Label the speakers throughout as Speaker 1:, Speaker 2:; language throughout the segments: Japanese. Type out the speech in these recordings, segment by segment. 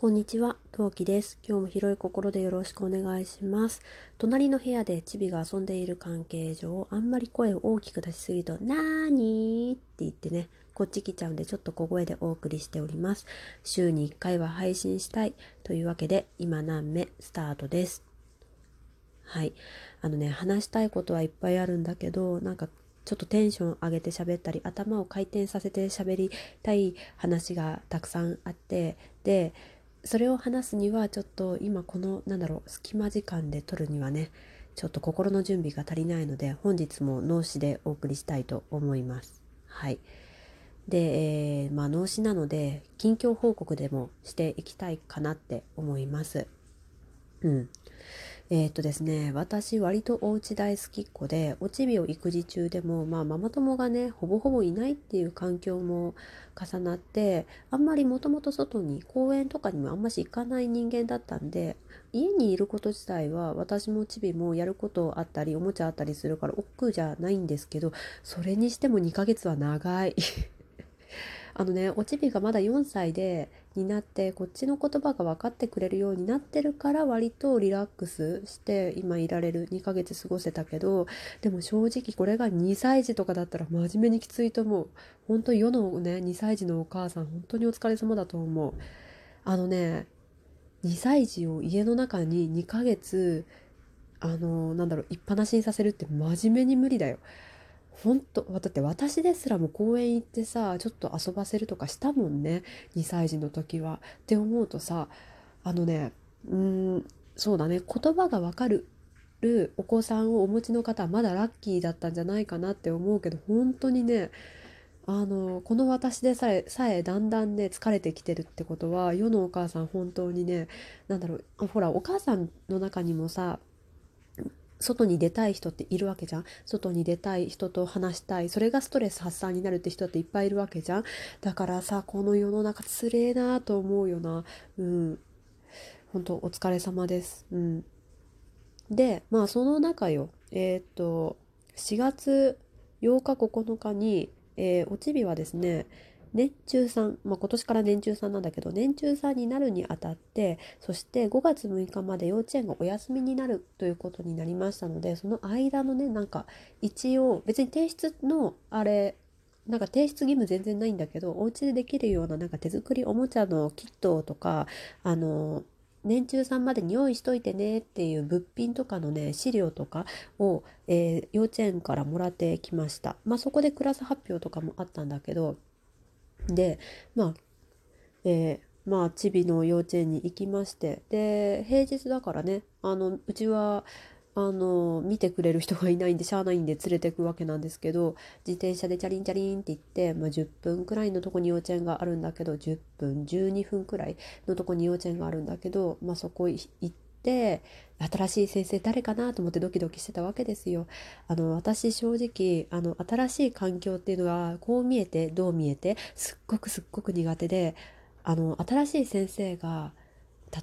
Speaker 1: こんにちは、トウキです。今日も広い心でよろしくお願いします。隣の部屋でチビが遊んでいる関係上、あんまり声を大きく出しすぎると、なーにーって言ってね、こっち来ちゃうんでちょっと小声でお送りしております。週に1回は配信したいというわけで、今何目スタートです。はい。あのね、話したいことはいっぱいあるんだけど、なんかちょっとテンション上げて喋ったり頭を回転させて喋りたい話がたくさんあってでそれを話すにはちょっと今このなんだろう隙間時間で撮るにはねちょっと心の準備が足りないので本日も脳死でお送りしたいと思います。はい。で、えー、まあ脳死なので近況報告でもしていきたいかなって思います。うん。えー、っとですね、私割とお家大好きっ子で、おちびを育児中でも、まあママ友がね、ほぼほぼいないっていう環境も重なって、あんまりもともと外に公園とかにもあんまし行かない人間だったんで、家にいること自体は私もちびもやることあったり、おもちゃあったりするから億劫じゃないんですけど、それにしても2ヶ月は長い。あのねおちびがまだ4歳でになってこっちの言葉が分かってくれるようになってるから割とリラックスして今いられる2ヶ月過ごせたけどでも正直これが2歳児とかだったら真面目にきついと思う。本当世のね2歳児のお母さん本当にお疲れ様だと思う。あのね2歳児を家の中に2ヶ月あのなんだろう一っぱなしにさせるって真面目に無理だよ。本当だって私ですらも公園行ってさちょっと遊ばせるとかしたもんね。2歳児の時は。って思うとさあのねうんそうだね。言葉がわかるお子さんをお持ちの方はまだラッキーだったんじゃないかなって思うけど本当にねあのこの私でさえさえだんだんね疲れてきてるってことは世のお母さん本当にね何だろう。ほらお母さんの中にもさ外に出たい人っているわけじゃん。外に出たい人と話したい。それがストレス発散になるって人っていっぱいいるわけじゃん。だからさこの世の中つれえなと思うよな。うん。本当お疲れ様です。うん。でまあその中よ。えー、っと4月8日9日に、えー、おちびはですね年中さん、まあ、今年から年中さんなんだけど年中さんになるにあたってそして5月6日まで幼稚園がお休みになるということになりましたのでその間のねなんか一応別に提出のあれなんか提出義務全然ないんだけどお家でできるようななんか手作りおもちゃのキットとかあの年中さんまでに用意しといてねっていう物品とかのね資料とかを、えー、幼稚園からもらってきました。まあそこでクラス発表とかもあったんだけどでまあえー、まあチビの幼稚園に行きましてで平日だからねあのうちはあの見てくれる人がいないんでしゃあないんで連れてくわけなんですけど自転車でチャリンチャリンって行って、まあ、10分くらいのとこに幼稚園があるんだけど10分12分くらいのとこに幼稚園があるんだけど、まあ、そこ行って新しい先生誰かなと思ってドキドキしてたわけですよ。あの私正直あの新しい環境っていうのはこう見えてどう見えてすっごくすっごく苦手であの新しい先生が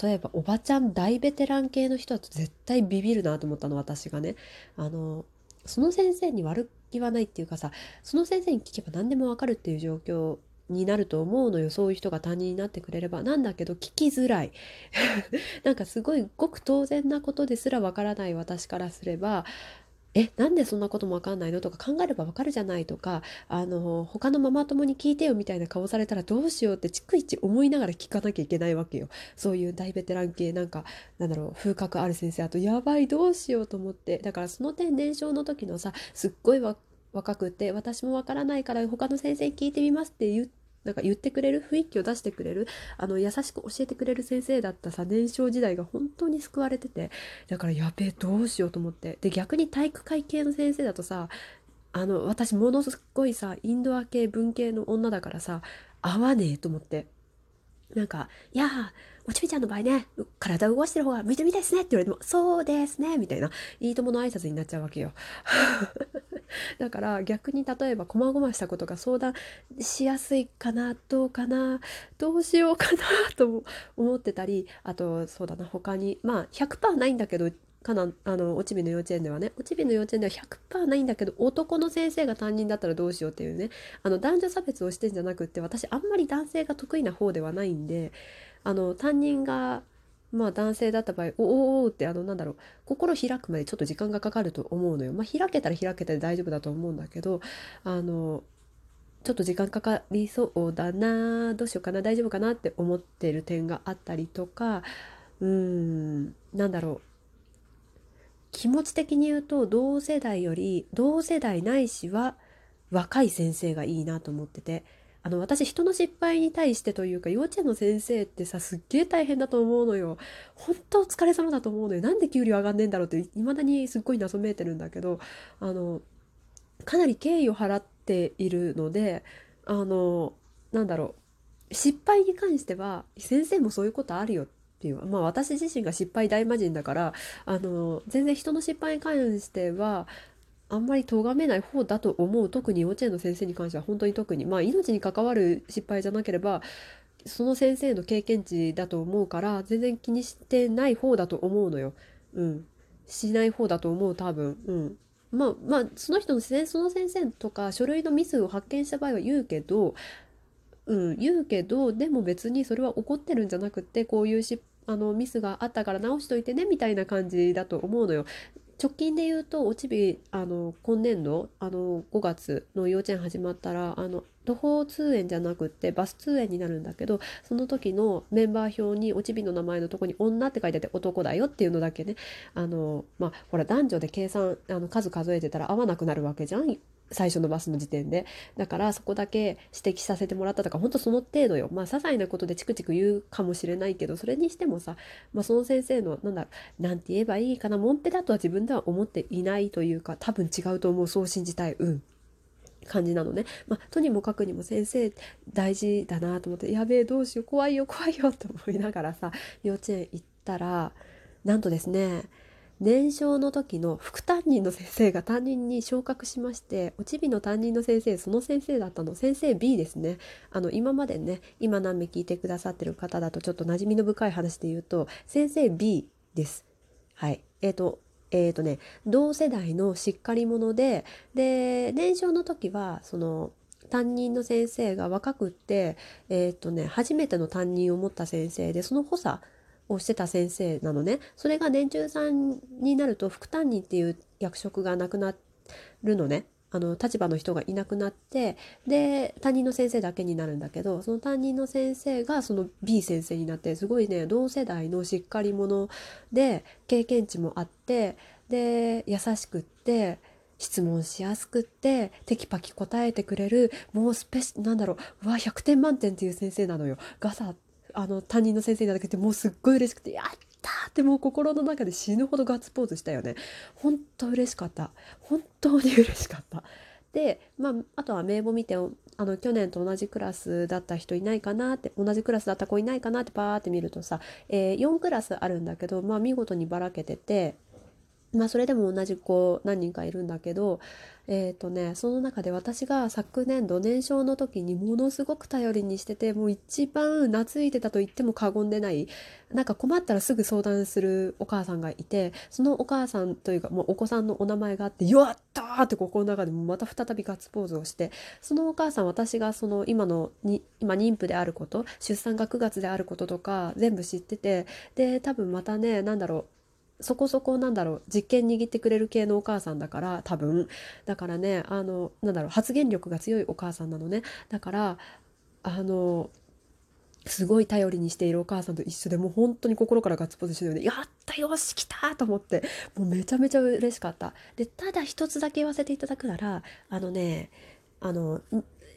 Speaker 1: 例えばおばちゃん大ベテラン系の人だと絶対ビビるなと思ったの私がね。あのその先生に悪気はないっていうかさその先生に聞けば何でもわかるっていう状況になると思うのよ。そういう人が担任になってくれれば。なんだけど聞きづらい。なんかすごいごく当然なことですらわからない私からすればえなんでそんなこともわかんないの？とか考えればわかるじゃないとかあの他のママ友に聞いてよみたいな顔されたらどうしようって逐一思いながら聞かなきゃいけないわけよ。そういう大ベテラン系なんかなんだろう風格ある先生。あとやばいどうしようと思って。だからその点年少の時のさすっごい若くて私もわからないから他の先生に聞いてみますって言なんか言ってくれる？雰囲気を出してくれる？あの優しく教えてくれる先生だったさ年少時代が本当に救われててだからやべえどうしようと思って。で逆に体育会系の先生だとさあの私ものすごいさインドア系文系の女だからさ合わねえと思って。なんか「いやおちびちゃんの場合ね体を動かしてる方が向いてみたいですね」って言われても「そうですね」みたいないいともの挨拶になっちゃうわけよ。だから逆に例えば細々したことが相談しやすいかなどうかなどうしようかなと思ってたりあとそうだな他にまあ100%ないんだけどかなあのおちびの幼稚園ではねおちびの幼稚園では100%ないんだけど男の先生が担任だったらどうしようっていうねあの男女差別をしてんじゃなくって私あんまり男性が得意な方ではないんであの担任がまあ男性だった場合おおおってあのなんだろう心開くまでちょっと時間がかかると思うのよ。まあ開けたら開けたで大丈夫だと思うんだけどあのちょっと時間かかりそうだなどうしようかな大丈夫かなって思ってる点があったりとかうーんなんだろう気持ち的に言うと同世代より同世代ないしは若い先生がいいなと思っててあの私人の失敗に対してというか幼稚園の先生ってさすっげえ大変だと思うのよ。本当お疲れ様だと思うのよ。なんで給料上がんねえんだろうって未だにすっごい謎めいてるんだけどあのかなり敬意を払っているのであのなんだろう。失敗に関しては先生もそういうことあるよっていう。まあ私自身が失敗大魔人だからあの全然人の失敗に関してはあんまり咎めない方だと思う特に幼稚園の先生に関しては本当に特にまあ命に関わる失敗じゃなければその先生の経験値だと思うから全然気にしてない方だと思うのよ。うん。しない方だと思う多分。うん。まあまあその人のその先生とか書類のミスを発見した場合は言うけど、うん、言うけどでも別にそれは怒ってるんじゃなくってこういうしあのミスがあったから直しといてねみたいな感じだと思うのよ。直近で言うとおちびあの今年度あの5月の幼稚園始まったらあの徒歩通園じゃなくってバス通園になるんだけどその時のメンバー表におちびの名前のとこに「女」って書いてあって「男だよ」っていうのだけねあのまあほら男女で計算あの数数えてたら合わなくなるわけじゃん最初のバスの時点で。だからそこだけ指摘させてもらったとか本当その程度よ。まあ些細なことでチクチク言うかもしれないけどそれにしてもさ、まあ、その先生のなんだなんて言えばいいかなもんぺだとは自分では思っていないというか多分違うと思うそう信じたいうん。感じなのね。まあ、とにもかくにも先生大事だなと思ってやべえどうしよう怖いよ怖いよって思いながらさ幼稚園行ったらなんとですね年少の時の副担任の先生が担任に昇格しましておちびの担任の先生その先生だったの先生 B ですね。あの今までね今何名聞いてくださってる方だとちょっと馴染みの深い話で言うと先生 B です。はい。えっ、ー、とえーとね、同世代のしっかり者でで年少の時はその担任の先生が若くって、えーとね、初めての担任を持った先生でその補佐をしてた先生なのね。それが年中さんになると副担任っていう役職がなくなるのね。あの立場の人がいなくなってで担任の先生だけになるんだけどその担任の先生がその B 先生になってすごいね同世代のしっかり者で経験値もあってで優しくって質問しやすくってテキパキ答えてくれるもうスペシなんだろううわ100点満点っていう先生なのよ。がさあの担任の先生になだけてもうすっごい嬉しくて「やった!」ってもう心の中で死ぬほどガッツポーズしたよね本当嬉しかった本当に嬉しかったでまああとは名簿見てあの去年と同じクラスだった人いないかなって同じクラスだった子いないかなってパーって見るとさ、えー、4クラスあるんだけどまあ見事にばらけててまあそれでも同じ子何人かいるんだけどえっ、ー、とねその中で私が昨年度年少の時にものすごく頼りにしててもう一番懐いてたと言っても過言でないなんか困ったらすぐ相談するお母さんがいてそのお母さんというかもうお子さんのお名前があって「やったー!」って心の中でもまた再びガッツポーズをしてそのお母さん私がその今のに今妊婦であること出産が9月であることとか全部知っててで多分またね何だろうそこそこなんだろう実験握ってくれる系のお母さんだから多分。だからねあのなんだろう発言力が強いお母さんなのね。だからあのすごい頼りにしているお母さんと一緒でもう本当に心からガッツポーズしてるよね。やったよし来たと思って。もうめちゃめちゃ嬉しかった。でただ一つだけ言わせていただくならあのねあの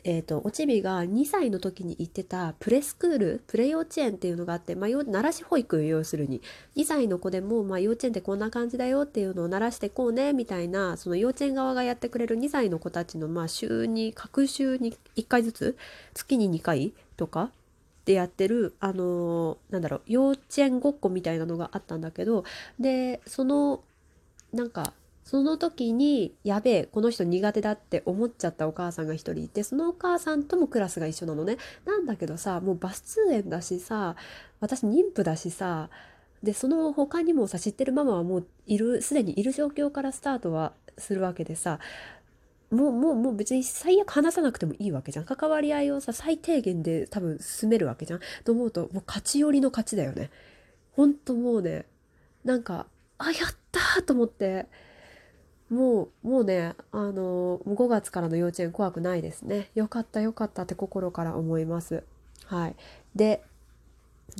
Speaker 1: えーと、おちびが2歳の時に行ってたプレスクールプレ幼稚園っていうのがあって、まあ、慣らし保育要するに。2歳の子でも、まあ、幼稚園ってこんな感じだよっていうのを慣らしてこうねみたいなその幼稚園側がやってくれる2歳の子たちの、まあ、週に各週に1回ずつ月に2回とかでやってるあのー、なんだろう幼稚園ごっこみたいなのがあったんだけどでそのなんかその時にやべえこの人苦手だって思っちゃったお母さんが一人いてそのお母さんともクラスが一緒なのね。なんだけどさもうバス通園だしさ私妊婦だしさでその他にもさ知ってるママはもういるすでにいる状況からスタートはするわけでさもうもうもう別に最悪話さなくてもいいわけじゃん。関わり合いをさ最低限で多分進めるわけじゃん。と思うともう勝ち寄りの勝ちだよね。ほんともうねなんかあやったーと思って。もうもうねあの5月からの幼稚園怖くないですね。よかったよかったって心から思います。はい。で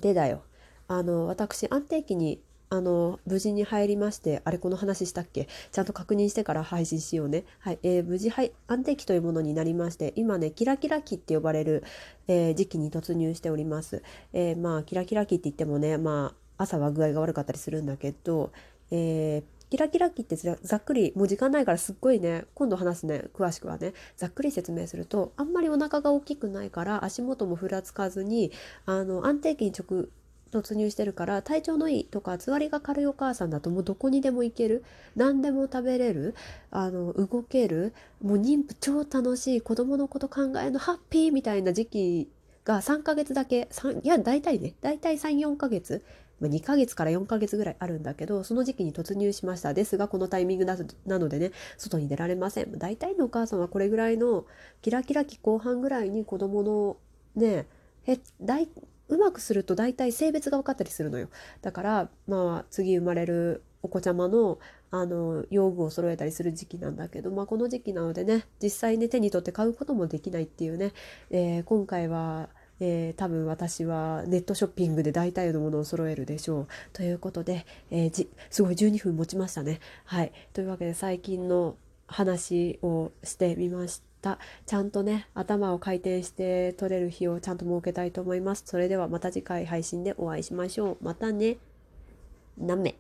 Speaker 1: でだよ。あの私安定期にあの無事に入りましてあれこの話したっけ？ちゃんと確認してから配信しようね。はい、えー、無事安定期というものになりまして今ねキラキラ期って呼ばれる、えー、時期に突入しております、えー、まあキラキラ期って言ってもねまあ朝は具合が悪かったりするんだけど、えーキラキラ期ってざっくりもう時間ないからすっごいね今度話すね詳しくはねざっくり説明するとあんまりお腹が大きくないから足元もふらつかずにあの安定期に直突入してるから体調のいいとかつわりが軽いお母さんだともうどこにでも行ける。何でも食べれる。あの動ける。もう妊婦超楽しい。子供のこと考えのハッピーみたいな時期が3ヶ月だけ。いや大体ね大体34ヶ月。2ヶ月から4ヶ月ぐらいあるんだけどその時期に突入しました。ですがこのタイミングなのでね外に出られません。大体のお母さんはこれぐらいのキラキラ期後半ぐらいに子供のねへ大うまくすると大体性別が分かったりするのよ。だからまあ次生まれるお子ちゃまのあの用具を揃えたりする時期なんだけど、まあ、この時期なのでね実際ね手に取って買うこともできないっていうね、えー、今回はえー、多分私はネットショッピングで大体のものを揃えるでしょう。ということで、えー、すごい12分持ちましたね。はい。というわけで最近の話をしてみました。ちゃんとね、頭を回転して取れる日をちゃんと設けたいと思います。それではまた次回配信でお会いしましょう。またね。なめ。